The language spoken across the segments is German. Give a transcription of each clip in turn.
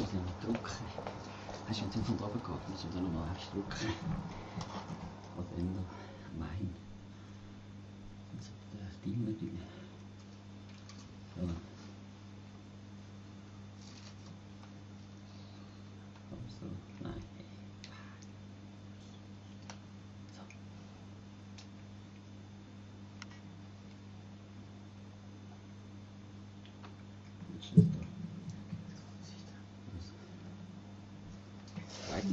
muss ich noch drucken. Hast du jetzt von oben gehabt? Muss ich da nochmal drucken? Was ändern? Mein. Also der Dimmer drin. So. Also, nein. So. Jetzt ist es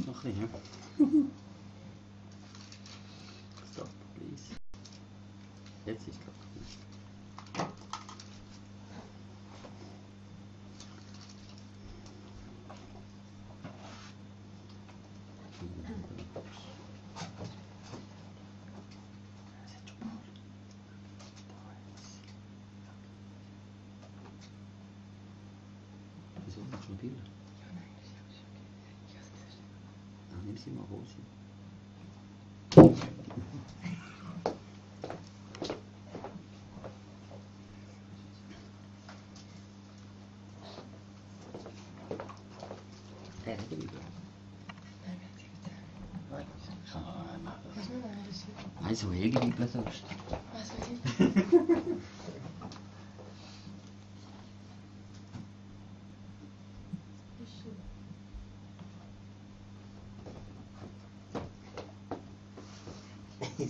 da. Wait noch ein bisschen. hä? Stop, please. Jetzt ist es gut. Wieso? Machst du noch Bilder? Ah, nimm sie mal, hol sie. Äh, die Bibel. Nein, ich kann auch einmal. Nein, so Helge Bibel sonst.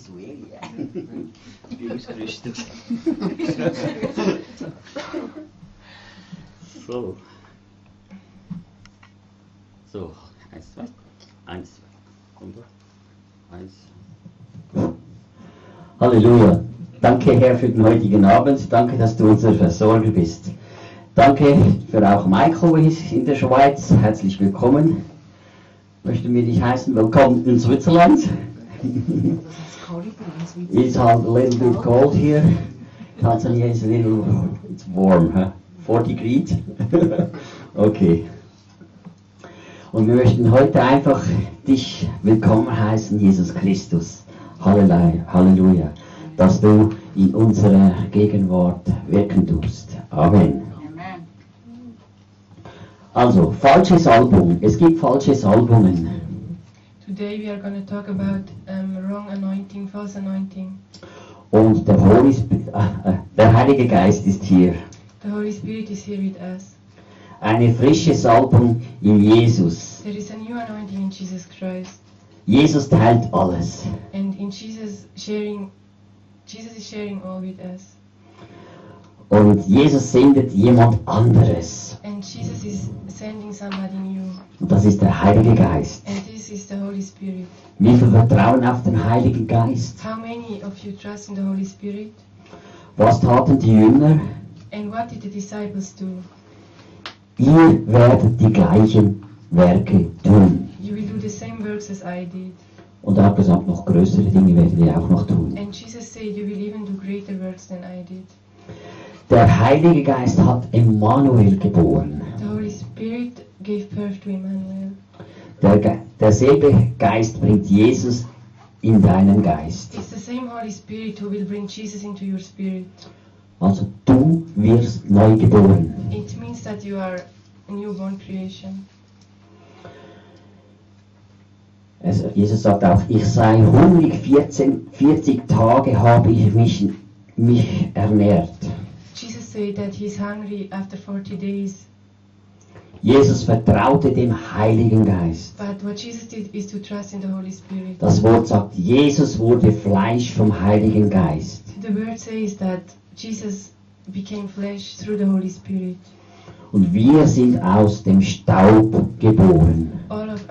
so Helge, ja. Ich bin ausgerüstet. so. So, eins, zwei. Eins, zwei. Und eins. Halleluja. Danke, Herr, für den heutigen Abend. Danke, dass du unser Versorger bist. Danke für auch Michael in der Schweiz. Herzlich willkommen. Möchten wir dich heißen, willkommen in Switzerland. It's a little bit cold here. Tanzania is a little, it's warm, huh? 40 degrees. okay. Und wir möchten heute einfach dich willkommen heißen, Jesus Christus. Halleluja. Dass du in unserer Gegenwart wirken tust. Amen. Also, falsches Album. Es gibt falsche Salbungen. Today we are going to talk about um, wrong anointing, false anointing. Und der, Holy Sp äh, äh, der Heilige Geist ist hier. The Holy Spirit is here with us. Eine frische Salbung in Jesus. There is a new anointing in Jesus Christ, Jesus teilt alles. and in Jesus sharing, Jesus is sharing all with us, Und Jesus sendet jemand anderes. and Jesus is sending somebody new, Und das ist der Heilige Geist. and this is the Holy Spirit. Wie viel Vertrauen auf den Heiligen Geist? How many of you trust in the Holy Spirit? Was taten die Jünger? And what did the disciples do? Ihr werdet die gleichen Werke tun. You will do the same works as I did. Und er hat gesagt, noch größere Dinge werden wir auch noch tun. And Jesus said, You will even do greater works than I did. Der Heilige Geist hat Emmanuel geboren. The Holy Spirit gave birth to Emmanuel. Der, Ge derselbe Geist bringt Jesus in deinen Geist. It's the same Holy Spirit who will bring Jesus into your spirit. Also du wirst neu geboren. It means that you are a newborn creation. Also Jesus sagt auch, ich sei hungrig 14, 40 Tage habe ich mich, mich ernährt. Jesus said that he's hungry after 40 days, Jesus vertraute dem Heiligen Geist. Das Wort sagt, Jesus wurde Fleisch vom Heiligen Geist. The word says that Jesus became flesh through the Holy Spirit. Und wir sind aus dem Staub geboren.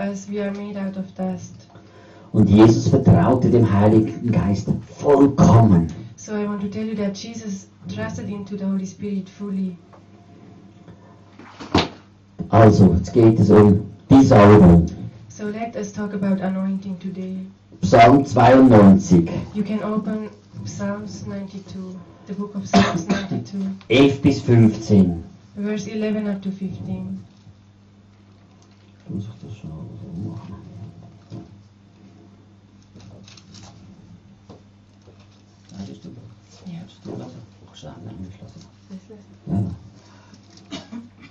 Us, we are made out of dust. Und Jesus vertraute dem Heiligen Geist vollkommen. So I want to tell you that Jesus trusted into the Holy Spirit fully. Also, jetzt geht es um die Salbung. So let us talk about anointing today. Psalm 92, You can open Psalms 92, the book of Psalms 92, 11 bis 15. verse 11 up to 15.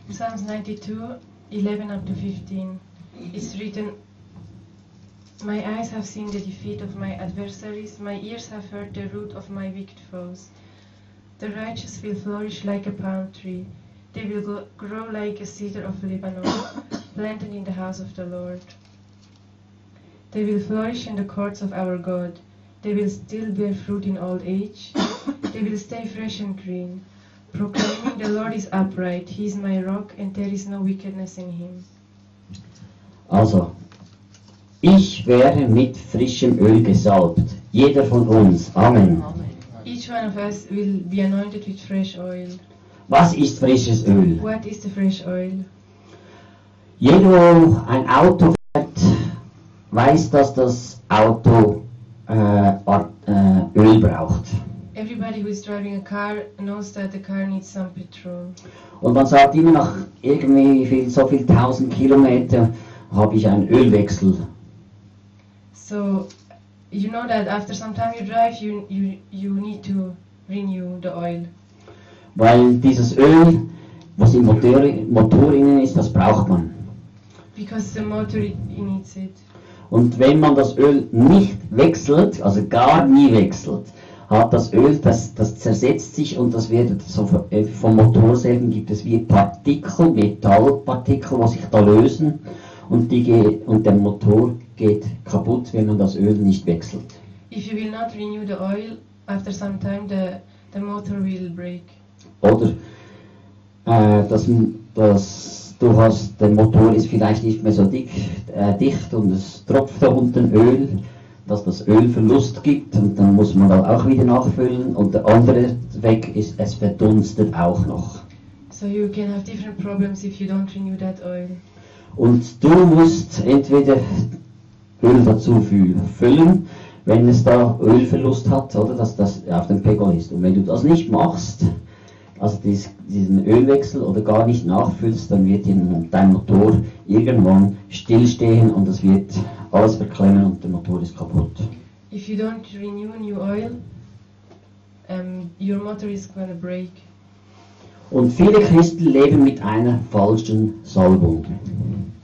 Psalms 92, 11 up to 15, it's written, My eyes have seen the defeat of my adversaries, my ears have heard the root of my wicked foes. The righteous will flourish like a palm tree, they will grow like a cedar of Lebanon, planted in the house of the Lord. They will flourish in the courts of our God. They will still bear fruit in old age. they will stay fresh and green, proclaiming the Lord is upright. He is my rock, and there is no wickedness in him. Also, ich werde mit frischem Öl gesalbt. Jeder von uns. Amen. Each one of us will be anointed with fresh oil. Was ist frisches Öl? What is the fresh oil? Jeder, der ein Auto fährt, weiß, dass das Auto äh, äh, Öl braucht. Everybody who is driving a car knows that the car needs some petrol. Und man sagt immer nach irgendwie viel, so viel tausend Kilometer habe ich einen Ölwechsel. So you know that after some time you drive, you you you need to renew the oil Weil dieses Öl, was im Motor, Motor innen ist, das braucht man. Because the motor needs it. Und wenn man das Öl nicht wechselt, also gar nie wechselt, hat das Öl, das, das zersetzt sich und das wird so vom- äh, vom Motorsägen gibt es wie Partikel, Metallpartikel, die sich da lösen und, die und der Motor geht kaputt, wenn man das Öl nicht wechselt. If you will not renew the oil, after some time the the motor will break. Oder äh, das, das, du hast, der Motor ist vielleicht nicht mehr so dick, äh, dicht und es tropft da unten Öl, dass das Öl Verlust gibt und dann muss man da auch wieder nachfüllen und der andere Weg ist, es verdunstet auch noch. So you can have different problems if you don't renew that oil. Und du musst entweder Öl dazu fü- füllen, wenn es da Ölverlust hat, oder dass das auf dem Pegel ist. Und wenn du das nicht machst, also dies, diesen Ölwechsel oder gar nicht nachfüllst, dann wird in- dein Motor irgendwann stillstehen und es wird alles verklemmen und der Motor ist kaputt. If you don't renew new oil, um, your motor is gonna break. Und viele Christen leben mit einer falschen Salbung.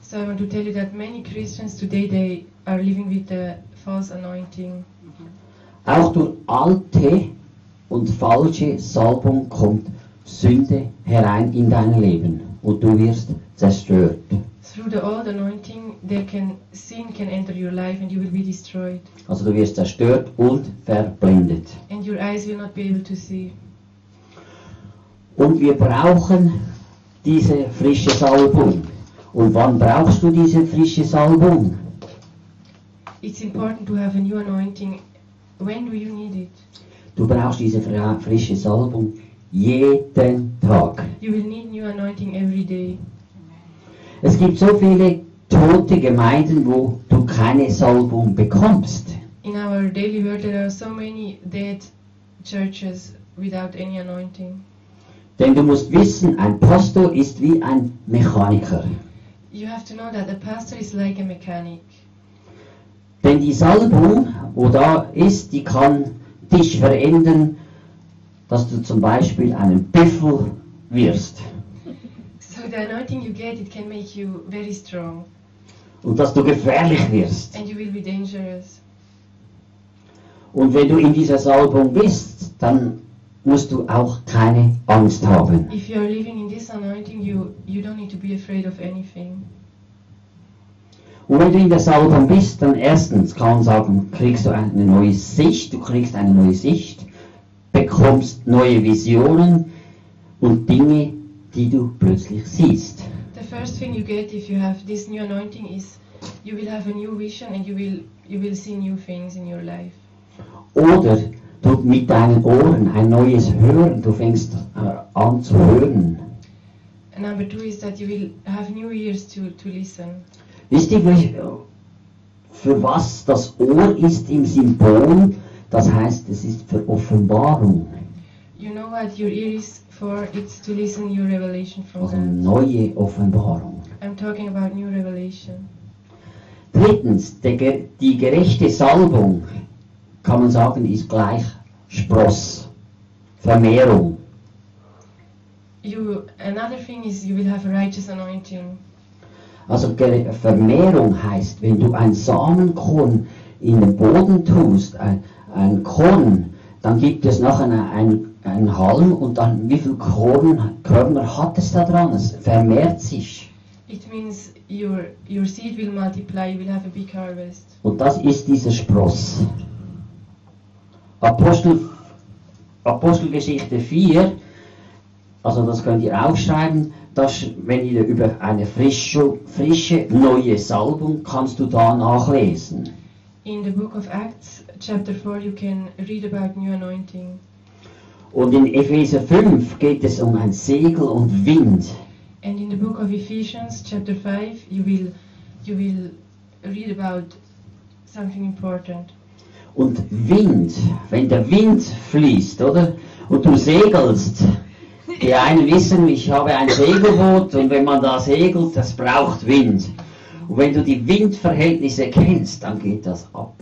So I want to tell you that many Christians today they are living with a false anointing. Auch durch alte und falsche Salbung kommt Sünde herein in dein Leben und du wirst zerstört. Through the old anointing, there can sin can enter your life and you will be destroyed, Also du wirst zerstört und verblendet. and your eyes will not be able to see. Und wir brauchen diese frische Salbung. Und wann brauchst du diese frische Salbung? It's important to have a new anointing. When do you need it? Du brauchst diese frische Salbung jeden Tag. You will need new anointing every day. Es gibt so viele tote Gemeinden, wo du keine Salbung bekommst. In our daily word, there are so many dead churches without any anointing. Denn du musst wissen, ein Pastor ist wie ein Mechaniker. You have to know that a pastor is like a mechanic. Denn die Salbung, wo da ist, die kann dich verändern, dass du zum Beispiel einen Büffel wirst. So the anointing you get, it can make you very strong, Und dass du gefährlich wirst. and you will be dangerous. Und wenn du in dieser Salbung bist, dann musst du auch keine Angst haben. If you are living in this anointing, you you don't need to be afraid of anything. Und wenn du in der Salbung bist, dann erstens kann man sagen, kriegst du eine neue Sicht, du kriegst eine neue Sicht, bekommst neue Visionen und Dinge, die du plötzlich siehst. The first thing you get if you have this new anointing is you will have a new vision and you will you will see new things in your life. Oder du mit deinen Ohren ein neues Hören, du fängst äh, an zu hören. And number two is that you will have new ears to, to listen. Wisst ihr, für was das Ohr ist im Symbol? Das heißt, es ist für Offenbarung, You know what your ear is for? It's to listen your revelation from also God. neue Offenbarung. I'm talking about new revelation. Drittens, der, die gerechte Salbung, kann man sagen, ist gleich Spross, Vermehrung. You another thing is you will have a righteous anointing. Also Vermehrung heißt, wenn du ein Samenkorn in den Boden tust, ein, ein Korn, dann gibt es nachher ein, ein Halm und dann wie viel Korn, Körner hat es da dran? Es vermehrt sich. It means your your seed will multiply. You will have a big harvest. Und das ist dieser Spross. Apostel, Apostelgeschichte 4, also das könnt ihr aufschreiben, dass, wenn ihr über eine frische, frische neue Salbung kannst du da nachlesen. In the book of Acts, chapter 4, you can read about new anointing. Und in Epheser 5 geht es um ein Segel und Wind. And in the book of Ephesians, chapter 5, you will you will read about something important. Und Wind, wenn der Wind fließt, oder? Und du segelst. Die einen wissen, ich habe ein Segelboot und wenn man da segelt, das braucht Wind. Und wenn du die Windverhältnisse kennst, dann geht das ab.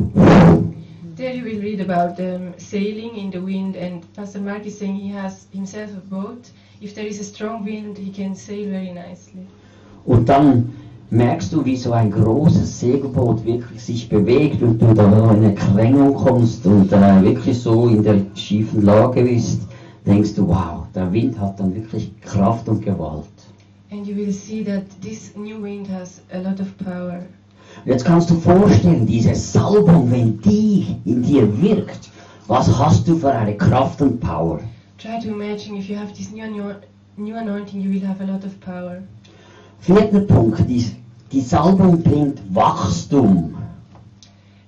There you will read about um, sailing in the wind, and Pastor Mark is saying he has himself a boat. If there is a strong wind, he can sail very nicely. Und dann merkst du, wie so ein großes Segelboot wirklich sich bewegt und du da in eine Krängung kommst und äh, wirklich so in der schiefen Lage bist, denkst du, wow, der Wind hat dann wirklich Kraft und Gewalt. And you will see that this new wind has a lot of power. Jetzt kannst du vorstellen, diese Salbung, wenn die in dir wirkt, was hast du für eine Kraft und Power? Try to imagine if you have this new, new anointing, you will have a lot of power. Vierter Punkt, die, die Salbung bringt Wachstum.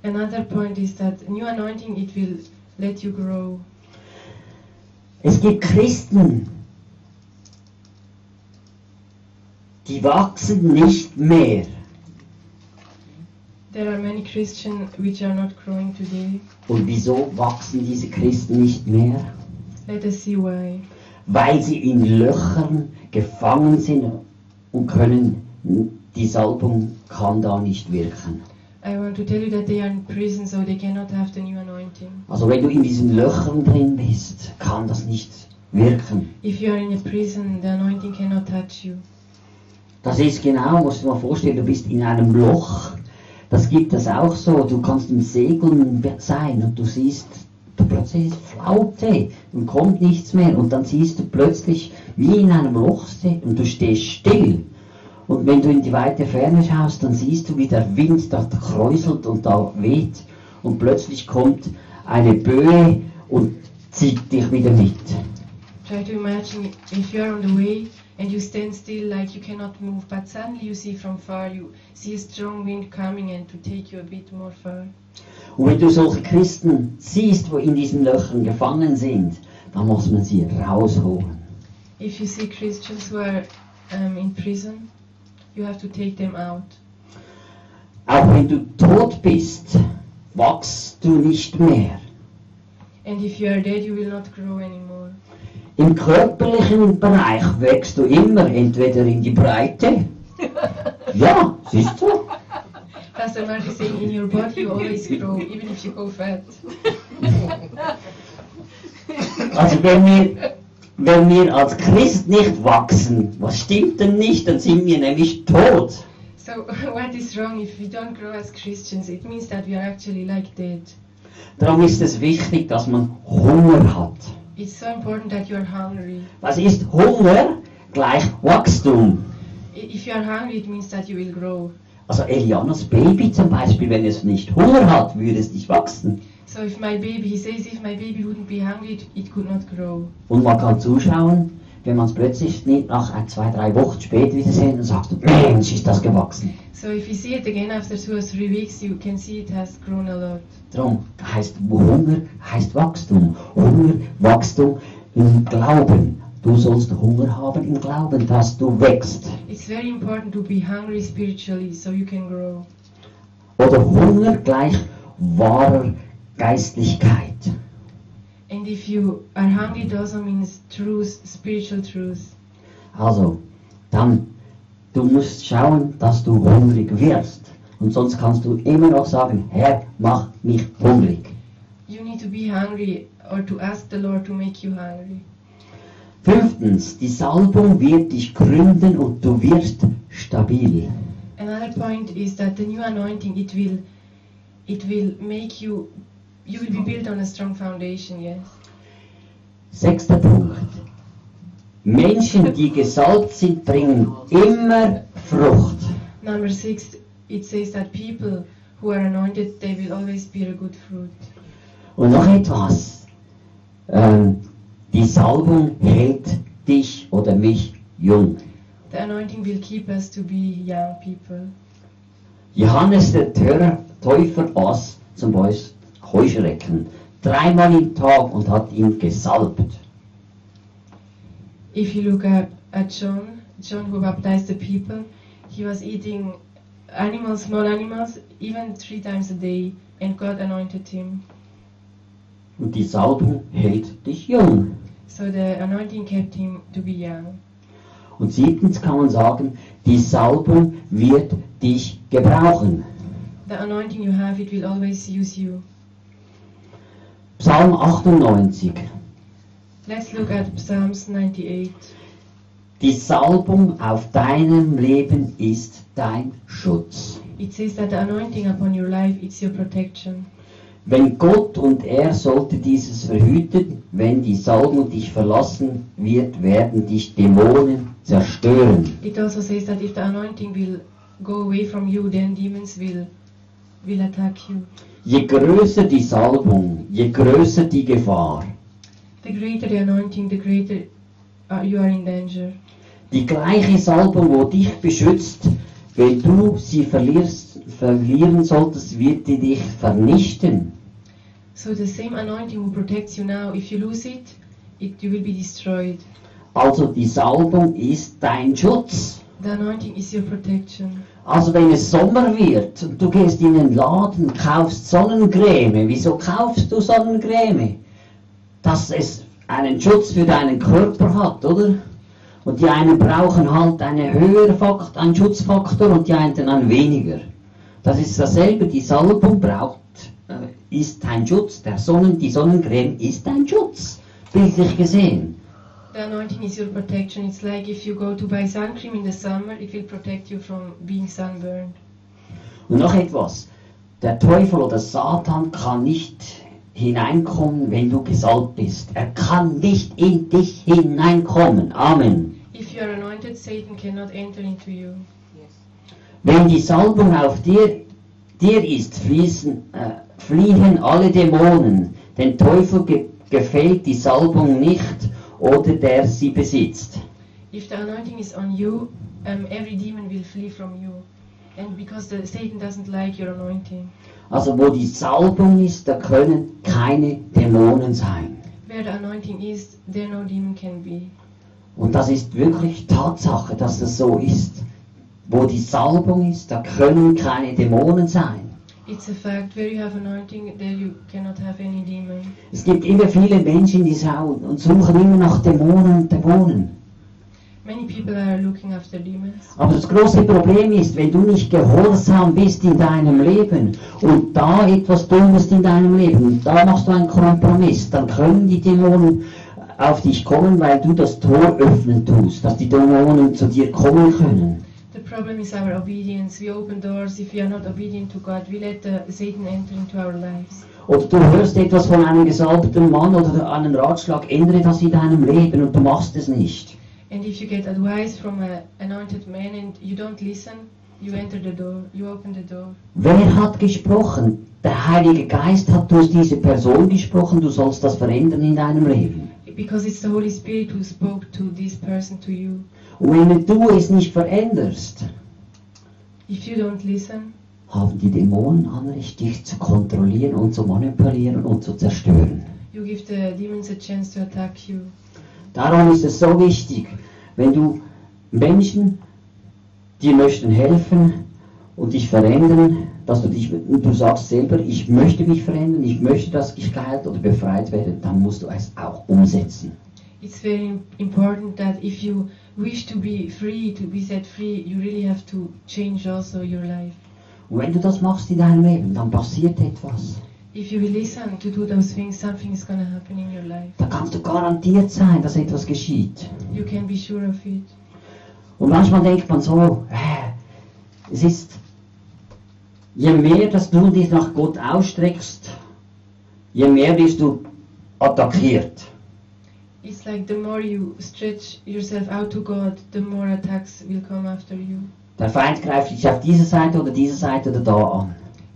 Another point is that new anointing it will let you grow. Es gibt Christen, die wachsen nicht mehr. There are many Christians which are not growing today. Und wieso wachsen diese Christen nicht mehr? Let us see why. Weil sie in Löchern gefangen sind und können, die Salbung kann da nicht wirken. I want to tell you that they are in prison, so they cannot have the new anointing. Also wenn du in diesen Löchern drin bist, kann das nicht wirken. If you are in a prison, the anointing cannot touch you. Das ist genau, musst du dir mal vorstellen, du bist in einem Loch. Das gibt es auch so. Du kannst im Segeln sein und du siehst, du plötzlich ist Flaute und kommt nichts mehr. Und dann siehst du plötzlich, wie in einem Loch und du stehst still. Und wenn du in die weite Ferne schaust, dann siehst du, wie der Wind da kräuselt und da weht. Und plötzlich kommt eine Böe und zieht dich wieder mit. Try to imagine if you are on the way and you stand still like you cannot move, but suddenly you see from far, you see a strong wind coming and to take you a bit more far. Und wenn du solche Christen siehst, wo in diesen Löchern gefangen sind, dann muss man sie rausholen. If you see Christians who are um, in prison, you have to take them out. Auch wenn du tot bist, wachst du nicht mehr. And if you are dead, you will not grow anymore. Im körperlichen Bereich wächst du immer entweder in die Breite. Ja, siehst du? Pastor Mark is saying, in your body you always grow, even if you go fat. Also wenn wir, wenn wir als Christ nicht wachsen, was stimmt denn nicht? Dann sind wir nämlich tot. So what is wrong if we don't grow as Christians? It means that we are actually like dead. Darum ist es wichtig, dass man Hunger hat. It's so important that you are hungry. Was ist Hunger? Gleich Wachstum. If you are hungry, it means that you will grow. Also Elianas Baby zum Beispiel, wenn es nicht Hunger hat, würde es nicht wachsen. So if my baby, he says, if my baby wouldn't be hungry, it, could not grow. Und man kann zuschauen, wenn man es plötzlich nicht nach ein, zwei, drei Wochen später wieder dann sagst du, Mensch, ist das gewachsen. So if you see it again after two or three weeks, you can see it has grown a lot. Darum heißt Hunger heißt Wachstum. Hunger, Wachstum im Glauben. Du sollst Hunger haben im Glauben, dass du wächst. It's very important to be hungry spiritually so you can grow. Oder Hunger gleich wahrer Geistlichkeit. And if you are hungry, it also means truth, spiritual truth. Also, dann, du musst schauen, dass du hungrig wirst. Und sonst kannst du immer noch sagen, Herr, mach mich hungrig. You need to be hungry or to ask the Lord to make you hungry. Fünftens, die Salbung wird dich gründen und du wirst stabil. third point is that the new anointing it will it will make you you will be built on a strong foundation. Yes. Sechster Punkt. Menschen, die gesalbt sind, bringen immer Frucht. Number six, it says that people who are anointed they will always bear good fruit. Und noch etwas. Ähm, um, die Salbung hält dich oder mich jung. The anointing will keep us to be young people. Johannes der Täufer aß zum Beispiel Heuschrecken dreimal im Tag und hat ihn gesalbt. If you look at, at John, John who baptized the people, he was eating animals, small animals, even three times a day, and God anointed him. Und die Salbung hält dich jung. So the anointing kept him to be young. Und siebtens kann man sagen, die Salbung wird dich gebrauchen. The anointing you have, it will always use you. Psalm 98. Let's look at Psalms 98. Die Salbung auf deinem Leben ist dein Schutz. It says that the anointing upon your life, it's your protection. Wenn Gott und er sollte dieses verhüten, wenn die Salbung dich verlassen wird, werden dich Dämonen zerstören. It also says that if the anointing will go away from you, then demons will will attack you. Je größer die Salbung, je größer die Gefahr. The greater the anointing, the greater you are in danger. Die gleiche Salbung, wo dich beschützt, wenn du sie verlierst, verlieren solltest, wird die dich vernichten. So the same anointing who protects you now, if you lose it, it you will be destroyed. Also die Salbung ist dein Schutz. The anointing is your protection. Also wenn es Sommer wird und du gehst in den Laden, kaufst Sonnencreme. Wieso kaufst du Sonnencreme? Dass es einen Schutz für deinen Körper hat, oder? Und die einen brauchen halt einen höheren Faktor, einen Schutzfaktor und die anderen einen weniger. Das ist dasselbe, die Salbung braucht, äh, ist ein Schutz. Der Sonnen, die Sonnencreme ist ein Schutz, bildlich gesehen. The anointing is your protection. It's like if you go to buy sun cream in the summer, it will protect you from being sunburned. Und noch etwas. Der Teufel oder Satan kann nicht hineinkommen, wenn du gesalbt bist. Er kann nicht in dich hineinkommen. Amen. If you are anointed, Satan cannot enter into you. Wenn die Salbung auf dir, dir ist, fließen, äh, fliehen alle Dämonen. Den Teufel ge gefällt die Salbung nicht oder der sie besitzt. If the anointing is on you, um, every demon will flee from you. And because the, Satan doesn't like your anointing. Also wo die Salbung ist, da können keine Dämonen sein. Where the anointing is, there no demon can be. Und das ist wirklich Tatsache, dass das so ist. Wo die Salbung ist, da können keine Dämonen sein. It's a fact. Where you have anointing, there you cannot have any demon. Es gibt immer viele Menschen, die schauen und suchen immer nach Dämonen und Dämonen. Aber das große Problem ist, wenn du nicht gehorsam bist in deinem Leben und da etwas tust in deinem Leben, da machst du einen Kompromiss, dann können die Dämonen auf dich kommen, weil du das Tor öffnen tust, dass die Dämonen zu dir kommen können. The problem is our obedience. We open doors. If we are not obedient to God, we let Satan enter into our lives. Oder du hörst etwas von einem gesalbten Mann oder einen Ratschlag, ändere das in deinem Leben und du machst es nicht. And if you get advice from an anointed man and you don't listen, you enter the door. You open the door. Wer hat gesprochen? Der Heilige Geist hat durch diese Person gesprochen, du sollst das verändern in deinem Leben. Because it's the Holy Spirit who spoke to this person, to you. Und wenn du es nicht veränderst, If you don't listen, haben die Dämonen Anrecht, dich zu kontrollieren und zu manipulieren und zu zerstören. you give the demons a chance to attack you. Darum ist es so wichtig, wenn du Menschen, die möchten helfen und dich verändern, dass du dich, und du sagst selber, ich möchte mich verändern, ich möchte, dass ich geheilt oder befreit werde, dann musst du es auch umsetzen. It's very im- important that if you wish to be free, to be set free, you really have to change also your life. Und wenn du das machst in deinem Leben, dann passiert etwas. If you listen to do those things, something is going to happen in your life. Da kannst du garantiert sein, dass etwas geschieht. You can be sure of it. Und manchmal denkt man so, äh, Es ist, je mehr, dass du dich nach Gott ausstreckst, je mehr wirst du attackiert. It's like the more you stretch yourself out to God, the more attacks will come after you. Der Feind greift dich auf diese Seite oder diese Seite oder da an.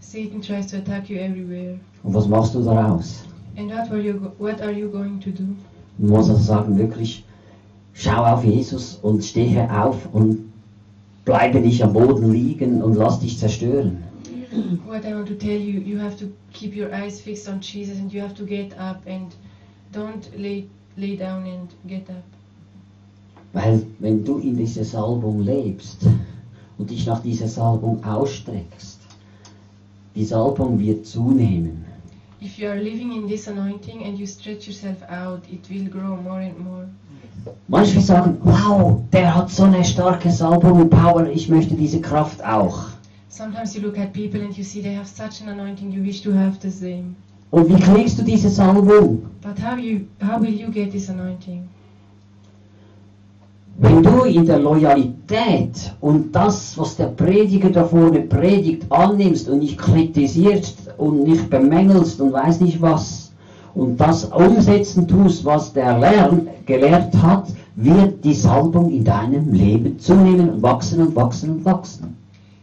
Satan tries to attack you everywhere. Und was machst du daraus? And what are you what are you going to do? Du musst also sagen, wirklich, schau auf Jesus und stehe auf und bleibe nicht am Boden liegen und lass dich zerstören. What I want to tell you, you have to keep your eyes fixed on Jesus and you have to get up and don't lay lay down and get up. Weil wenn du in dieser Salbung lebst und dich nach dieser Salbung ausstreckst, die Salbung wird zunehmen. If you are living in this anointing and you stretch yourself out, it will grow more and more. Manche sagen, wow, der hat so eine starke Salbung und Power, ich möchte diese Kraft auch. Sometimes you look at people and you see they have such an anointing, you wish to have the same. Und wie kriegst du diese Salbung? But how you how will you get this anointing? Wenn du in der Loyalität und das, was der Prediger da vorne predigt, annimmst und nicht kritisierst und nicht bemängelst und weiß nicht was und das umsetzen tust, was der Lern gelehrt hat, wird die Salbung in deinem Leben zunehmen und wachsen und wachsen und wachsen.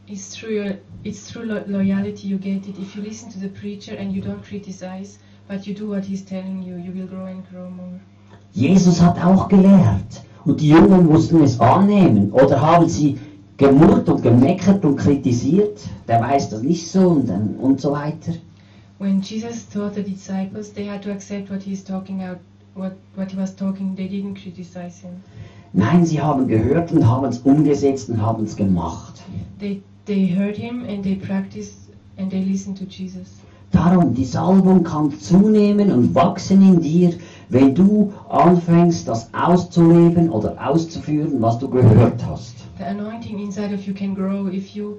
It's through your, it's through lo- loyalty you get it. If you listen to the preacher and you don't criticize, but you do what he's telling you, you will grow and grow more. Jesus hat auch gelehrt und die Jungen mussten es annehmen oder haben sie gemurrt und gemeckert und kritisiert, der weiß das nicht so und, dann- und so weiter. When Jesus taught the disciples, they had to accept what he's talking out, what what he was talking. They didn't criticize him. Nein, sie haben gehört und haben es umgesetzt und haben es gemacht. They they heard him and they practiced and they listened to Jesus. Darum, die Salbung kann zunehmen und wachsen in dir, wenn du anfängst, das auszuleben oder auszuführen, was du gehört hast. The anointing inside of you can grow if you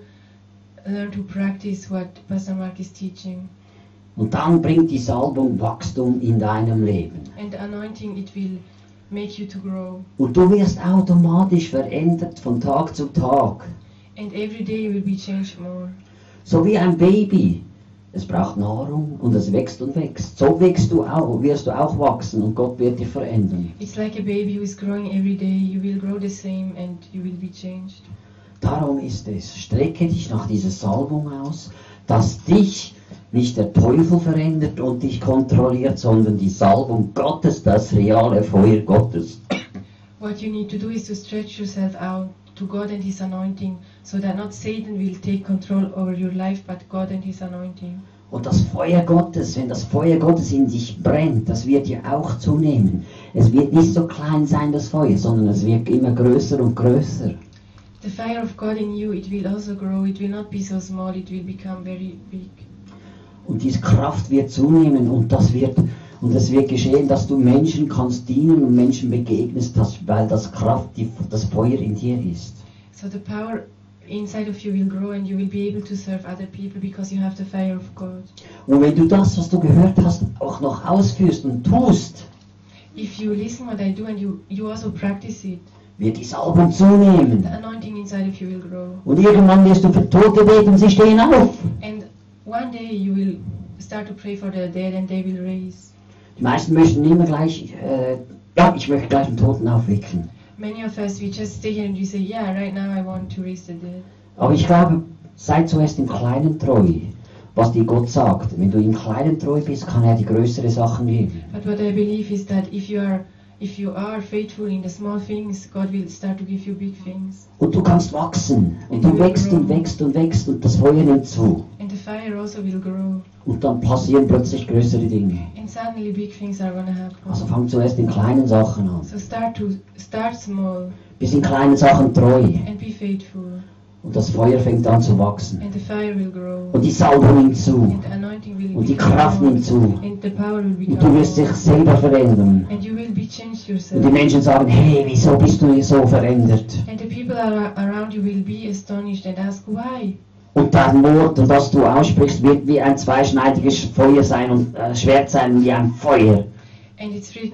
learn to practice what Pastor Mark is teaching. Und dann bringt die Salbung Wachstum in deinem Leben. And the anointing, it will make you to grow. Und du wirst automatisch verändert von Tag zu Tag. And every day you will be changed more. So wie ein Baby. Es braucht Nahrung und es wächst und wächst. So wächst du auch, wirst du auch wachsen und Gott wird dich verändern. It's like a baby who is growing every day. You will grow the same and you will be changed. Darum ist es, strecke dich nach dieser Salbung aus, dass dich nicht der Teufel verändert und dich kontrolliert, sondern die Salbung Gottes, das reale Feuer Gottes. What you need to do is to stretch yourself out to God and His anointing so that not Satan will take control over your life, but God and His anointing. Und das Feuer Gottes, wenn das Feuer Gottes in dich brennt, das wird ja auch zunehmen. Es wird nicht so klein sein, das Feuer, sondern es wird immer größer und größer. The fire of God in you, it will also grow. It will not be so small, it will become very big. Und diese Kraft wird zunehmen und das wird und es wird geschehen, dass du Menschen kannst dienen und Menschen begegnest, weil das Kraft, die, das Feuer in dir ist. So the power inside of you will grow and you will be able to serve other people because you have the fire of God. Und wenn du das, was du gehört hast, auch noch ausführst und tust, If you listen what I do and you, you also practice it, wird die Salbung zunehmen. the anointing inside of you will grow. Und irgendwann wirst du für Tote beten, sie stehen auf. And one day you will start to pray for the dead and they will raise. Die meisten möchten immer gleich, äh, ja, ich möchte gleich einen Toten aufwecken. Many of us, we just stay here and we say, yeah, right now I want to raise the dead. Aber ich glaube, sei zuerst im Kleinen treu, was dir Gott sagt. Wenn du im Kleinen treu bist, kann er die größere Sachen geben. But what I believe is that if you are if you are faithful in the small things, God will start to give you big things. Und du kannst wachsen. Und du wächst und wächst und wächst und das Feuer nimmt zu. Fire also will grow. Und dann passieren plötzlich größere Dinge. And suddenly big things are gonna happen. Also fang zuerst in kleinen Sachen an. So start to start small Bist in kleinen Sachen treu. and be faithful. Und das Feuer fängt an zu wachsen. And the fire will grow. Und die Salbung nimmt zu. And the anointing will Und die Kraft nimmt zu. And the power will become Und du wirst dich selber verändern. And you will be changed Und yourself. die Menschen sagen, hey, wieso bist du so verändert? And the people ar- around you will be astonished and ask why. Und dein Wort und was du aussprichst, wird wie ein zweischneidiges Feuer sein und äh, Schwert sein wie ein Feuer. Speak.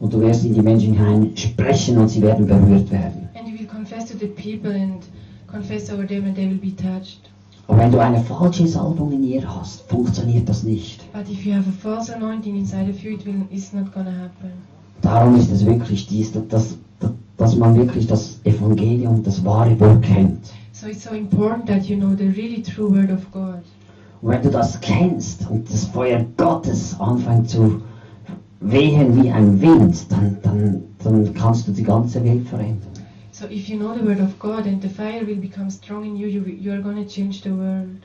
Und du wirst in die Menschen hinein sprechen und sie werden berührt werden. And you will confess eyes to the people and confess over them and they will be touched. Aber wenn du eine falsche Salbung in ihr hast, funktioniert das nicht. But if you have a false anointing inside of you, it will, it's not gonna happen. Darum ist es wirklich dies, dass, dass man wirklich das Evangelium, das wahre Wort kennt. So it's so important that you know the really true word of God. Und wenn du das kennst und das Feuer Gottes anfängt zu wehen wie ein Wind, dann, dann, dann kannst du die ganze Welt verändern. So if you know the word of God and the fire will become strong in you, you, you are gonna change the world.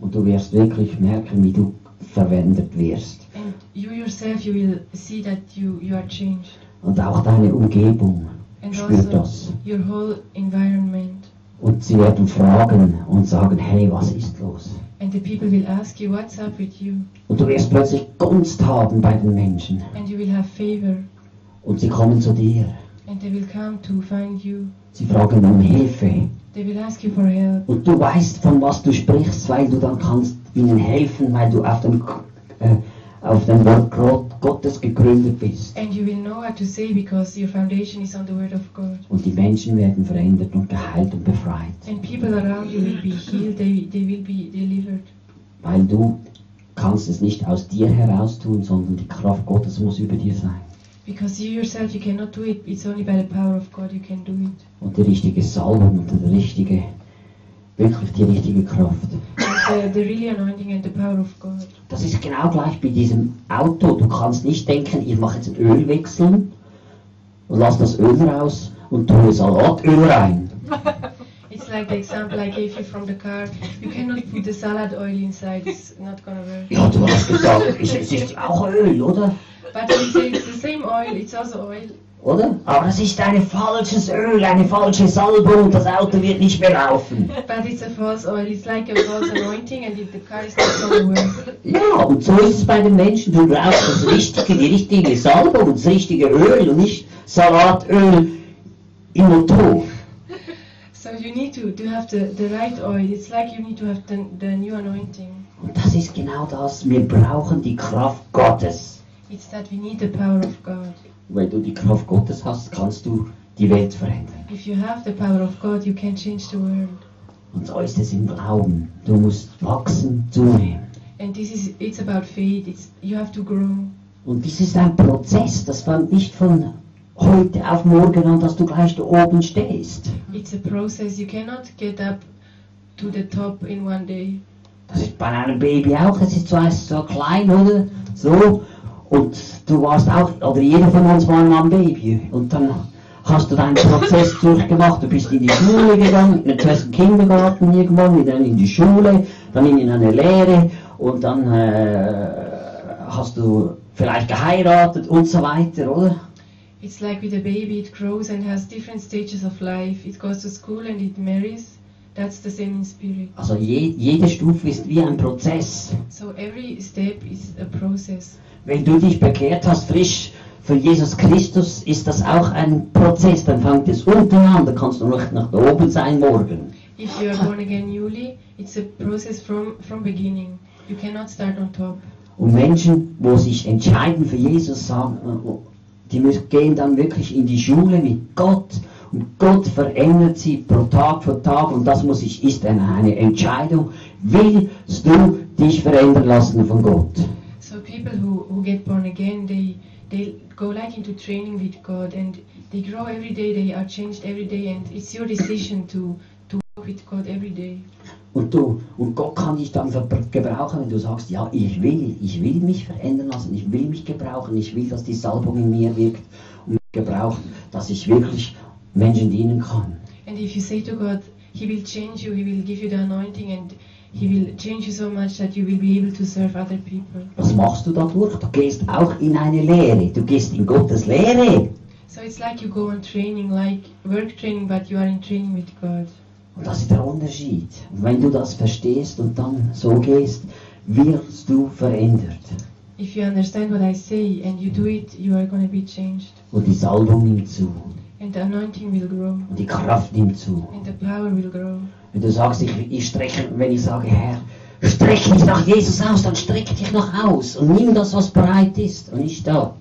Und du wirst wirklich merken, wie du verwendet wirst. And you yourself, you will see that you, you are changed. Und auch deine Umgebung spürt also das. your whole environment. Und sie werden fragen und sagen, hey, was ist los? And the people will ask you, what's up with you? Und du wirst plötzlich Gunst haben bei den Menschen. And you will have favor. Und sie kommen zu dir. And they will come to find you. Sie fragen um Hilfe. They will ask you for help. Und du weißt, von was du sprichst, weil du dann kannst ihnen helfen, weil du auf dem, äh, auf dem Wort Gott- Gottes gegründet bist. And you will know what to say because your foundation is on the word of God. Und die Menschen werden verändert und geheilt und befreit. And people around you will be healed, they, they will be delivered. Weil du kannst es nicht aus dir heraus tun, sondern die Kraft Gottes muss über dir sein. Because you yourself, you cannot do it. It's only by the power of God you can do it. Und die richtige Salbung und die richtige, wirklich die richtige Kraft. The, the really anointing and the power of God. Das ist genau gleich bei diesem Auto. Du kannst nicht denken, ich mache jetzt ein Öl wechseln und lass das Öl raus und tue Salatöl rein. It's like the example I gave you from the car. You cannot put the salad oil inside. It's not gonna work. Ja, du hast gesagt, es ist auch Öl, oder? But say it's the same oil. It's also oil. Oder? Aber es ist ein falsches Öl, eine falsche Salbung, das Auto wird nicht mehr laufen. But it's a false oil. It's like a false anointing, and if the car is not gonna work. Ja, und so ist es bei den Menschen. Du brauchst das Richtige, die richtige Salbung und das richtige Öl und nicht Salatöl im Motor. So you need to, to have the, the right oil. It's like you need to have the, the new anointing. Und das ist genau das. Wir brauchen die Kraft Gottes. It's that we need the power of God. Wenn du die Kraft Gottes hast, kannst du die Welt verändern. If you have the power of God, you can change the world. Und so ist es im Glauben. Du musst wachsen, zunehmen. And this is it's about faith. It's you have to grow. Und dies ist ein Prozess. Das fängt nicht von heute auf morgen an, dass du gleich da oben stehst. It's a process. You cannot get up to the top in one day. Das ist bei einem Baby auch. Es ist zwar so klein, oder? So. Und du warst auch, oder jeder von uns war mal ein Baby. Und dann hast du deinen Prozess durchgemacht. Du bist in die Schule gegangen, zuerst in den Kindergarten irgendwann, wieder in die Schule, dann in eine Lehre und dann äh, hast du vielleicht geheiratet und so weiter, oder? It's like with a baby. It grows and has different stages of life. It goes to school and it marries. That's the same in spirit. Also je, jede Stufe ist wie ein Prozess. So every step is a process. Wenn du dich bekehrt hast, frisch für Jesus Christus, ist das auch ein Prozess. Dann fängt es unten an, da kannst du nicht nach oben sein morgen. If you are born again newly, it's a process from from beginning. You cannot start on top. Und Menschen, wo sich entscheiden für Jesus, sagen, äh, die müssen, gehen dann wirklich in die Schule mit Gott. Und Gott verändert sie pro Tag für Tag. Und das muss ich, ist eine, eine Entscheidung. Willst du dich verändern lassen von Gott? People who, who get born again, they they go like into training with God and they grow every day. They are changed every day, and it's your decision to to walk with God every day. Und, du, und Gott kann dich dann gebrauchen, wenn du sagst, ja, ich will, ich will mich verändern lassen, ich will mich gebrauchen, ich will, dass die Salbung in mir wirkt und mich gebrauchen, dass ich wirklich Menschen dienen kann. And if you say to God, He will change you, He will give you the anointing, and He will change you so much that you will be able to serve other people. Was machst du dadurch? Du gehst auch in eine Lehre, du gehst in Gottes Lehre. So it's like you go on training, like work training, but you are in training with God. Und das ist der Unterschied. Und wenn du das verstehst und dann so gehst, wirst du verändert. If you understand what I say and you do it, you are going to be changed. Und die Salbung nimmt zu. And the anointing will grow. Die Kraft nimmt zu. And the power will grow. Wenn du sagst, ich, ich strecke, wenn ich sage, Herr, streck dich nach Jesus aus, dann streck dich noch aus und nimm das, was bereit ist und nicht da,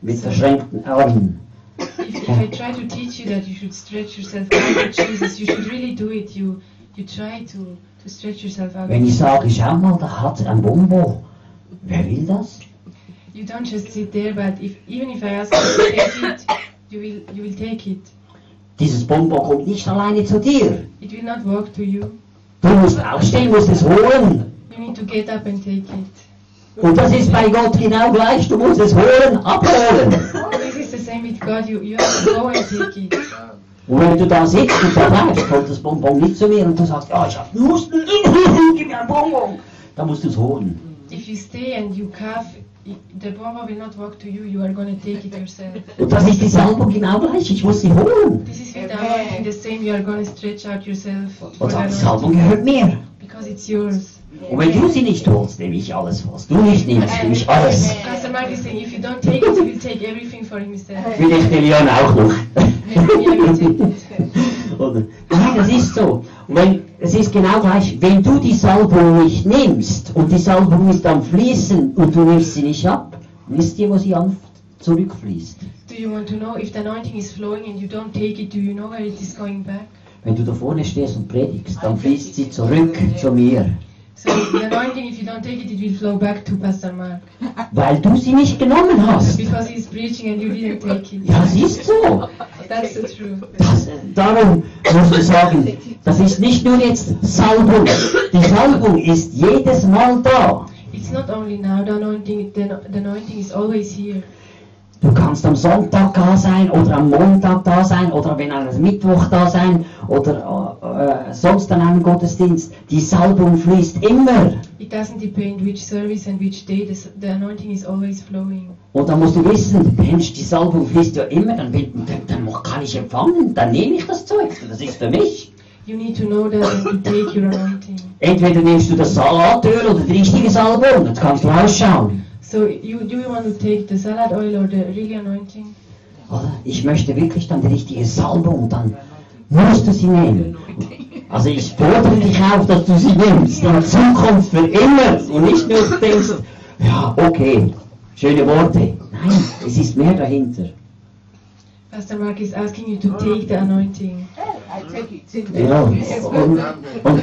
mit verschränkten Armen. If if, I try to teach you that you should stretch yourself out with Jesus, you should really do it. You you try to, to stretch yourself out. Wenn ich sage, schau mal, da hat ein Bonbon. Wer will das? You don't just sit there, but if even if I ask you to it, you will you will take it. Dieses Bonbon kommt nicht alleine zu dir. It will not walk to you. Du musst aufstehen, musst es holen. You need to get up and take it. Und das ist bei Gott genau gleich. Du musst es holen, abholen. Oh, this is the same with God. You you have to go and take it. Und wenn du da sitzt und da bleibst, kommt das Bonbon nicht zu mir und du sagst, ja, ich hab Husten, gib mir ein Bonbon. Dann musst du es holen. If you stay and you cough, the bomba will not walk to you. You are gonna take it yourself. Und das ist die Salbung genau gleich. Ich muss sie holen. This is with the anointing the same. You are gonna stretch out yourself for Und the die Salbung anointing gehört mir. because it's yours. Und wenn du sie nicht holst, nehme ich alles, was du nicht nimmst, nehme ich alles. Pastor Mark is saying, if you don't take it, he will take everything for himself. Vielleicht den Leon auch noch. Will take it. Oder? Nein, das ist so. Wenn, es ist genau gleich, wenn du die Salbung nicht nimmst und die Salbung ist am Fließen und du nimmst sie nicht ab, wisst ihr, wo sie zurückfließt? Do you want to know if the anointing is flowing and you don't take it? Do you know where it is going back? Wenn du da vorne stehst und predigst, dann fließt sie zurück zu mir. So the anointing, if you don't take it, it will flow back to Pastor Mark Weil du sie nicht genommen hast. because he's preaching and you didn't take it. Ja, ist so. That's the truth. Das, darum muss man sagen, das ist nicht nur jetzt Salbung. Die Salbung ist jedes Mal da. It's not only now the anointing. The, the anointing is always here. Du kannst am Sonntag da sein oder am Montag da sein oder wenn am Mittwoch da sein oder äh, sonst an einem Gottesdienst. Die Salbung fließt immer. It doesn't depend which service and which day. The, the anointing is always flowing. Und da musst du wissen, Mensch, die Salbung fließt ja immer, dann, bin- dann, dann kann ich empfangen, dann nehme ich das Zeug, das ist für mich. You need to know that and take your anointing. Entweder nimmst du das Salatöl oder die richtige Salbung, das kannst du ausschauen. So you do you want to take the salad oil or the really anointing? Ich möchte wirklich dann die richtige Salbung, dann musst du sie nehmen. Also ich fordere dich auf, dass du sie nimmst, in Zukunft für immer und nicht nur denkst, ja, okay, schöne Worte. Nein, es ist mehr dahinter. Pastor Mark is asking you to take the anointing. Ja, und, und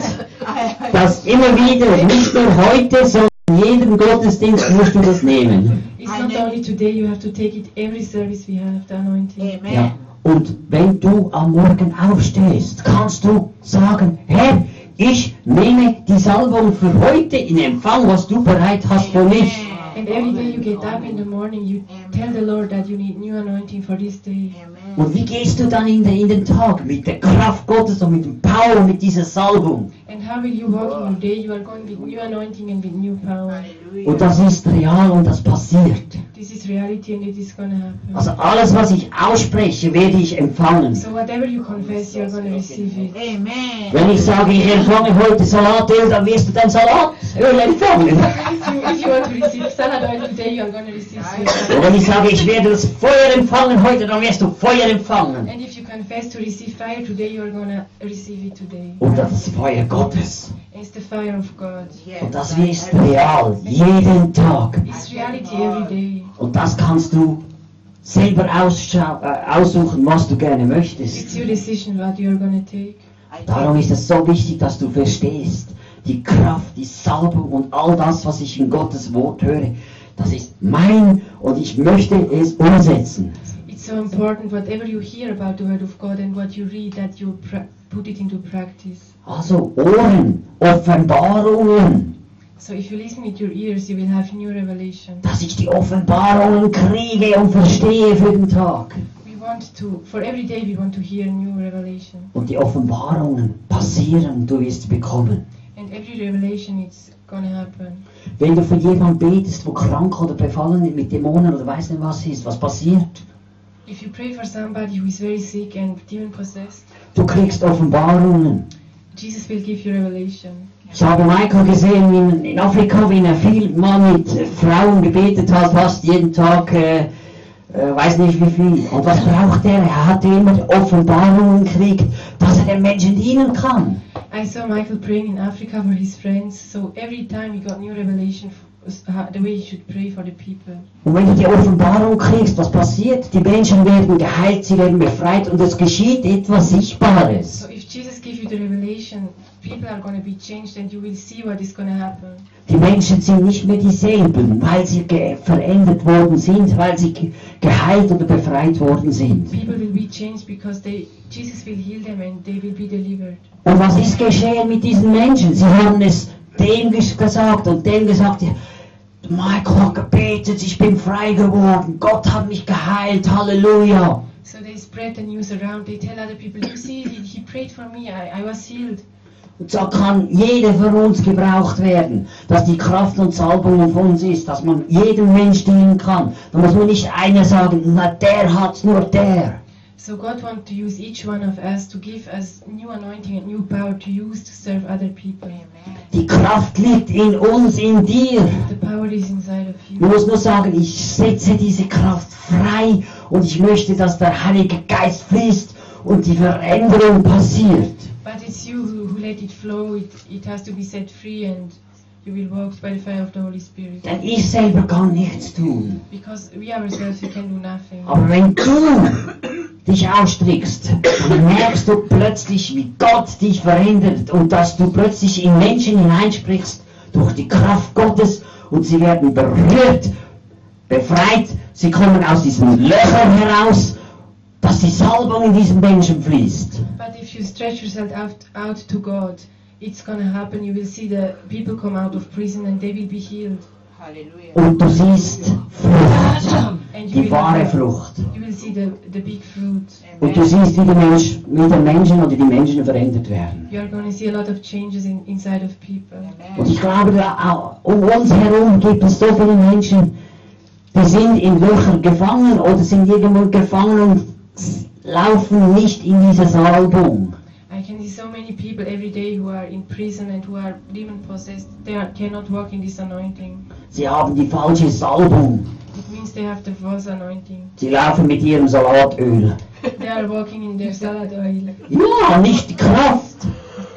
das immer wieder, nicht nur heute, sondern jedem Gottesdienst musst du das nehmen. It's not only today, you have to take it every service we have, the anointing. Amen. Ja. Und wenn du am Morgen aufstehst, kannst du sagen, Herr, ich nehme die Salbung für heute in Empfang, was du bereit hast für mich. And every day you get up in the morning, you tell the Lord that you need new anointing for this day. Amen. Und wie gehst du dann in den, in den Tag? Mit der Kraft Gottes und mit dem Power, mit dieser Salbung. How will you walk in your day? You are going with new anointing and with new power. Und das ist real und das passiert. This is reality and it is gonna happen. Also alles, was ich ausspreche, werde ich empfangen. So whatever you confess, you are gonna receive it. Amen. Wenn ich sage, ich empfange heute Salatöl, dann wirst du dein Salatöl empfangen. If you, if you want to receive salad oil today, you are gonna receive Und salad. wenn ich sage, ich werde das Feuer empfangen heute, dann wirst du Feuer empfangen. And if you confess to receive fire today, you are gonna receive it today. Und das ist Feuer Gottes. And it's the fire of God. Yes. Und das ist real, jeden Tag. It's reality every day. Und das kannst du selber ausschau- äh, aussuchen, was du gerne It's your decision what you are gonna take. I Darum take ist es so wichtig, dass du verstehst, die Kraft, die Salbung und all das, was ich in Gottes Wort höre, das ist mein und ich möchte es umsetzen. It's so important whatever you hear about the word of God and what you read that you put it into practice. Also Ohren, Offenbarungen, So if you listen with your ears, you will have new revelation. dass ich die Offenbarungen kriege und verstehe für den Tag. We want to, for every day, we want to hear new revelation. Und die Offenbarungen passieren, du wirst bekommen. And every revelation, it's gonna happen. Wenn du für jemanden betest, wo krank oder befallen ist mit Dämonen oder weiß nicht was ist, was passiert? If you pray for somebody who is very sick and demon possessed, Du kriegst Offenbarungen. Jesus will give you revelation. Ich habe Michael gesehen in, in Afrika, wie er viel mal mit Frauen gebetet hat, fast jeden Tag, äh, äh, weiß nicht wie viel. Und was braucht er? Er hat immer Offenbarungen gekriegt, dass er den Menschen dienen kann. I saw Michael praying in Africa for his friends, so every time he got new revelation s- the way you should pray for the people. Und wenn du die Offenbarung kriegst, was passiert? Die Menschen werden geheilt, sie werden befreit und es geschieht etwas Sichtbares. So Jesus gives you the revelation, people are going to be changed and you will see what is going to happen. Die Menschen sind nicht mehr dieselben, weil sie verändert worden sind, weil sie ge geheilt oder befreit worden sind. People will be changed because they Jesus will heal them and they will be delivered. Und was ist geschehen mit diesen Menschen? Sie haben es dem ges- gesagt und dem gesagt, Michael hat gebetet, ich bin frei geworden, Gott hat mich geheilt, Halleluja. So they spread the news around. They tell other people, you see, he, he prayed for me. I, I was healed. Und so kann jeder von uns gebraucht werden, dass die Kraft und Salbung von uns ist, dass man jedem Mensch dienen kann. Da muss man nicht einer sagen, na der hat's, nur der. So God wants to use each one of us to give us new anointing and new power to use to serve other people. Die Kraft liegt in uns, in dir. The power is inside of Du you. musst nur sagen, ich setze diese Kraft frei und ich möchte, dass der Heilige Geist fließt und die Veränderung passiert. But it's you who, who let it flow. It, it has to be set free and you will walk by the fire of the Holy Spirit. Denn ich selber kann nichts tun. Because we ourselves, we can do nothing. Aber wenn du dich ausstreckst, dann merkst du plötzlich, wie Gott dich verändert und dass du plötzlich in Menschen hineinsprichst durch die Kraft Gottes und sie werden berührt, befreit, sie kommen aus diesen Löchern heraus, dass die Salbung in diesen Menschen fließt. But if you stretch yourself out, out to God, it's gonna happen. You will see the people come out of prison and they will be healed. Und du siehst Frucht, die wahre Frucht. Und du siehst, wie die, Mensch, wie die Menschen oder die Menschen verändert werden. Und ich glaube, um uns herum gibt es so viele Menschen, die sind in Löcher gefangen oder sind irgendwo gefangen und laufen nicht in diese Salbung. Can see so many people every day who are in prison and who are demon possessed. They are, cannot walk in this anointing. Sie haben die falsche Salbung. It means they have the false anointing. Sie laufen mit ihrem Salatöl. They are walking in their salad oil Ja, nicht Kraft.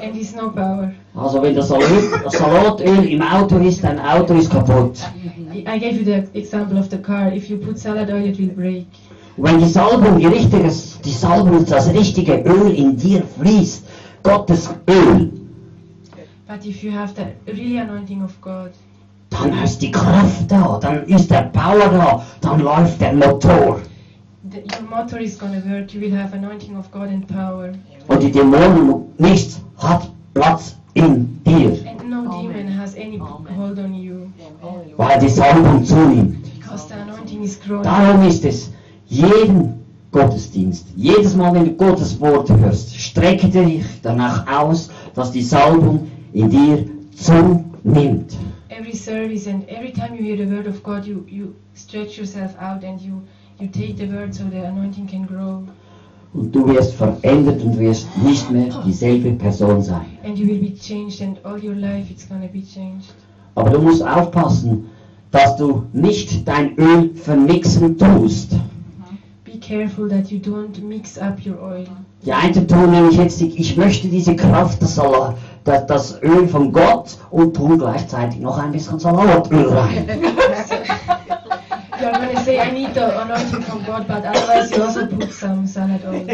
and it's no power. Also wenn das Salat- das Salatöl im Auto ist, dein Auto ist kaputt. I I gave you the example of the car. If you put salad oil, it will break. Wenn die Salbung, die richtige, die Salbung, das richtige Öl in dir fließt, Gottes Öl, But if you have the really anointing of God, dann ist die Kraft da, dann ist der Power da, dann läuft der Motor. the, your motor is gonna work. You will have anointing of God and power. Und die Dämonen, nichts hat Platz in dir, And no demon has any hold on you weil die Salbung zunimmt. because the anointing is growing. Darum ist es, jeden Gottesdienst, jedes Mal, wenn du Gottes Wort hörst, strecke dich danach aus, dass die Salbung in dir zunimmt. every service and every time you hear the word of God, you, you stretch yourself out and you, you take the word so the anointing can grow. Und du wirst verändert und wirst nicht mehr dieselbe Person sein. And you will be changed and all your life it's gonna be changed. Aber du musst aufpassen, dass du nicht dein Öl vermixen tust. Be careful that you don't mix up your oil. Die einen tun nämlich jetzt, ich möchte diese Kraft, das, Salat, das, das Öl von Gott und tun gleichzeitig noch ein bisschen Salatöl rein. You are gonna say, I need the anointing from God, but otherwise you also put some salad oil.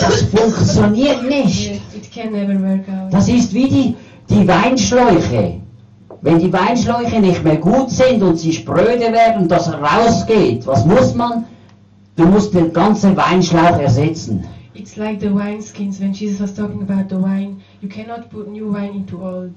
Das funktioniert nicht. It can never work out. Das ist wie die, die Weinschläuche. Wenn die Weinschläuche nicht mehr gut sind und sie spröde werden und das rausgeht, was muss man? Du musst den ganzen Weinschlauch ersetzen. It's like the wineskins when Jesus was talking about the wine. You cannot put new wine into old.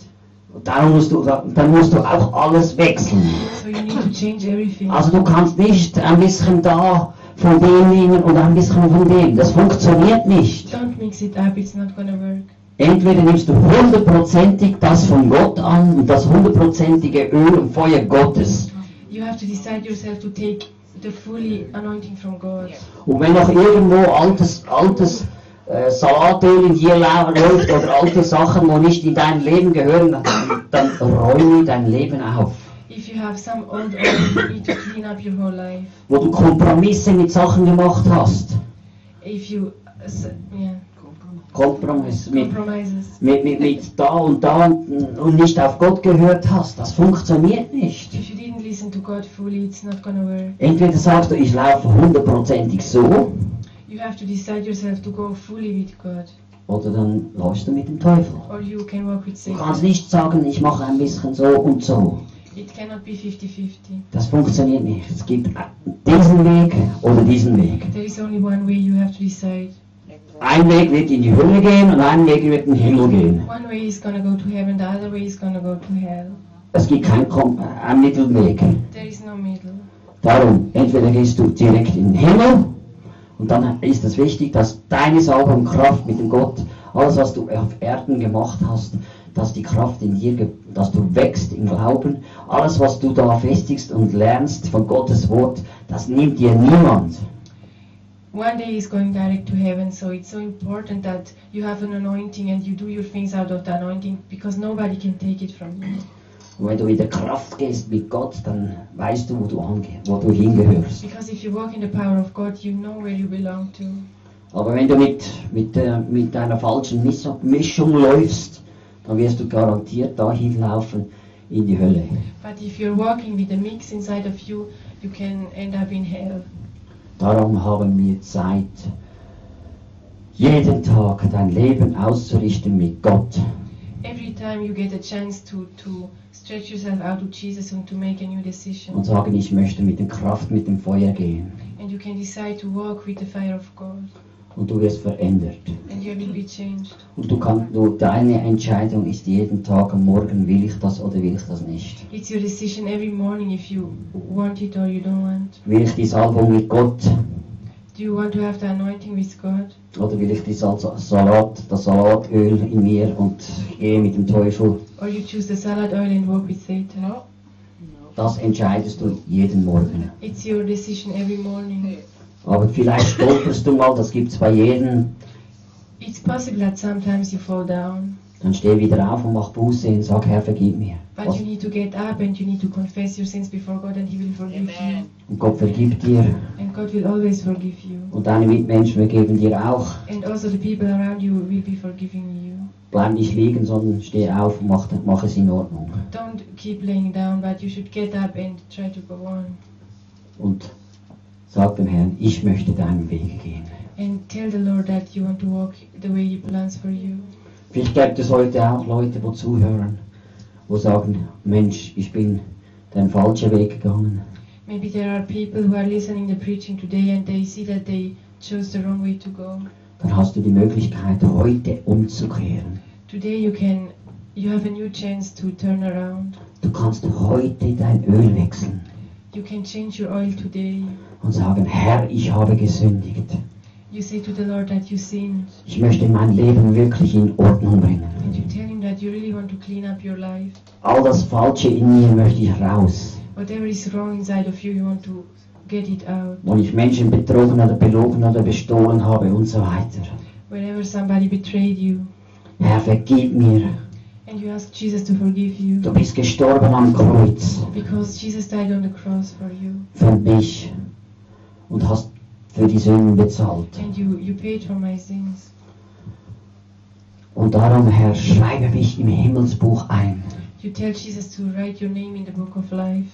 Und darum musst du, dann musst du auch alles wechseln. So you need to change everything. Also du kannst nicht ein bisschen da von dem nehmen und ein bisschen von dem. Das funktioniert nicht. Don't mix it up, it's not gonna work. Entweder nimmst du hundertprozentig das von Gott an und das hundertprozentige Öl und Feuer Gottes. You have to decide yourself to take the fully anointing from God. Und wenn noch irgendwo altes, altes äh, Salatöl in dir läuft oder alte Sachen, wo nicht in dein Leben gehören, dann, räume dein Leben auf. If you have some old oil, you need to clean up your whole life. Wo du Kompromisse mit Sachen gemacht hast. If you, yeah, Kompromiss, mit, mit, mit, mit da und da und, und nicht auf Gott gehört hast. Das funktioniert nicht. If you listen to God fully, it's not gonna work. Entweder sagst du, ich laufe hundertprozentig so, You have to decide yourself to go fully with God, oder dann läufst du mit dem Teufel. or you can walk with Du kannst Satan. nicht sagen, ich mache ein bisschen so und so. It cannot be 50-50. Das funktioniert nicht. Es gibt diesen Weg oder diesen Weg. There is only one way you have to decide. Ein Weg wird in die Hölle gehen und ein Weg wird in den Himmel gehen. One way is gonna go to heaven, the other way is gonna go to hell. Es gibt keinen Kom einen Mittelweg. There is no middle. Darum, entweder gehst du direkt in den Himmel und dann ist es wichtig, dass deine Salbung Kraft mit dem Gott, alles was du auf Erden gemacht hast, dass die Kraft in dir, dass du wächst im Glauben, alles was du da festigst und lernst von Gottes Wort, das nimmt dir niemand. One day is going direct to heaven, so it's so important that you have an anointing and you do your things out of the anointing because nobody can take it from you. Und wenn du in der Kraft gehst mit Gott, dann weißt du, wo du wo du hingehörst. Because if you walk in the power of God, you know where you belong to. Aber wenn du mit, mit, äh, mit einer falschen Miss Mischung läufst, dann wirst du garantiert dahin laufen in die Hölle. But if you're walking with a mix inside of you, you can end up in hell. Darum haben wir Zeit, jeden Tag dein Leben auszurichten mit Gott. Every time you get a chance to, to stretch yourself out to Jesus and to make a new decision, und sagen, ich möchte mit der Kraft, mit dem Feuer gehen. and you can decide to walk with the fire of God, Und du wirst verändert. and you will be changed. Und du kannst, du, deine Entscheidung ist jeden Tag am Morgen, will ich das oder will ich das nicht. It's your decision every morning if you want it or you don't want. Will ich die Salbung mit Gott Do you want to have the anointing with God? oder will ich die Sal Salat, das Salatöl in mir und gehe mit dem Teufel? Or you choose the salad oil and walk with Satan? No. Das entscheidest du jeden Morgen. It's your decision every morning. Aber vielleicht stolperst du mal, das gibt's bei jedem. It's possible that sometimes you fall down, Dann steh wieder auf und mach Buße und sag, Herr, vergib mir. but Was? you need to get up and you need to confess your sins before God and He will forgive you. Und Gott vergibt dir And God will always forgive you. und deine Mitmenschen vergeben dir auch. And also the people around you will be forgiving you. Bleib nicht liegen, sondern steh auf und mach, mach es in Ordnung. Don't keep laying down, but you should get up and try to go on. Und sag dem Herrn, ich möchte deinen Weg gehen. And tell the Lord that you want to walk the way He plans for you. Vielleicht gibt es heute auch Leute, die zuhören, wo sagen, Mensch, ich bin den falschen Weg gegangen. Maybe there are people who are listening the preaching today and they see that they chose the wrong way to go. Dann hast du die Möglichkeit, heute umzukehren. Today you can you have a new chance to turn around. Du kannst heute dein Öl wechseln You can change your oil today. und sagen, Herr, ich habe gesündigt. You say to the Lord that you sinned Ich möchte mein Leben wirklich in Ordnung bringen. and you tell him that you really want to clean up your life. All das Falsche in mir möchte ich raus. Whatever is wrong inside of you, you want to get it out. Wo ich Menschen betrogen oder belogen oder bestohlen habe und so weiter. Whenever somebody betrayed you Herr, vergib mir. and you ask Jesus to forgive you Du bist gestorben am Kreuz because Jesus died on the cross for you für mich und hast für die Sünden bezahlt. you, you. Und darum, Herr, schreibe mich im Himmelsbuch ein You tell Jesus to write your name in the book of life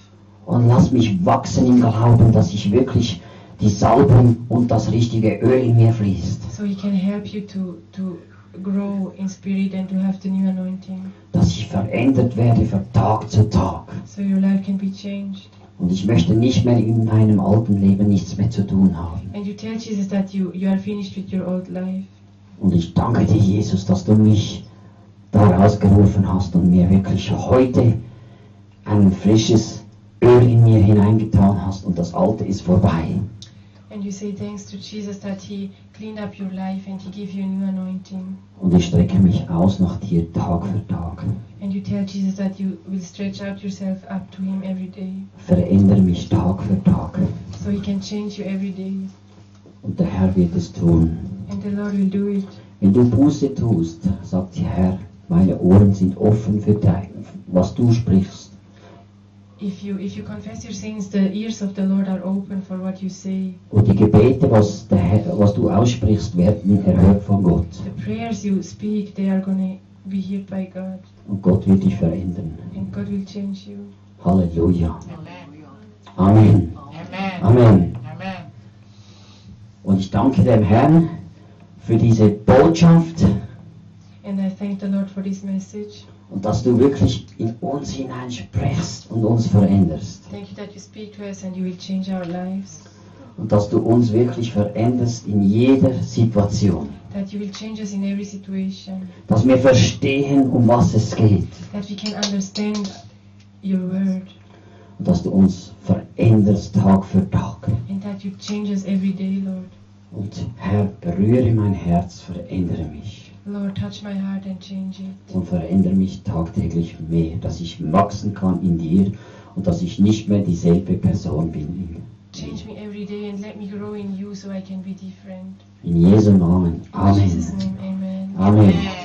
und lass mich wachsen im Glauben, dass ich wirklich die Salbung und das richtige Öl in mir fließt. so he can help you to, to grow in spirit and to have the new anointing Dass ich verändert werde von Tag zu Tag. so your life can be changed. Und ich möchte nicht mehr in meinem alten Leben nichts mehr zu tun haben. And you tell Jesus that you, you are finished with your old life. Und ich danke dir, Jesus, dass du mich da rausgerufen hast und mir wirklich heute ein frisches Öl in mir hineingetan hast und das Alte ist vorbei. And you say thanks to Jesus that he cleaned up your life and he gave you a new anointing. Und ich strecke mich aus nach dir Tag für Tag. And you tell Jesus that you will stretch out yourself up to him every day Verändere mich Tag für Tag. so he can change you every day. Und der Herr wird es tun. And the Lord will do it. Wenn du Buße tust, sagt der Herr, meine Ohren sind offen für dein, was du sprichst. if you if you confess your sins, the ears of the Lord are open for what you say. Und die Gebete, was, der Herr, was du aussprichst, werden erhört von Gott. The prayers you speak, they are gonna be heard by God, Und Gott wird dich verändern. and God will change you. Halleluja. Amen. Amen. Amen. Und ich danke dem Herrn für diese Botschaft And I thank the Lord for this message. und dass du wirklich in uns hinein sprichst und uns veränderst. Thank you that you speak to us and you will change our lives. Und dass du uns wirklich veränderst in jeder Situation. That you will change us in every situation. Dass wir verstehen, um was es geht. That we can understand your word. Und dass du uns veränderst Tag für Tag. And that you change us every day, Lord. Und Herr, berühre mein Herz, verändere mich. Lord, touch my heart and change it. Und verändere mich tagtäglich mehr, dass ich wachsen kann in dir und dass ich nicht mehr dieselbe Person bin. Change me every day and let me grow in you so I can be different. In Jesu Namen. In Amen. Jesus' name, amen. Amen. Amen.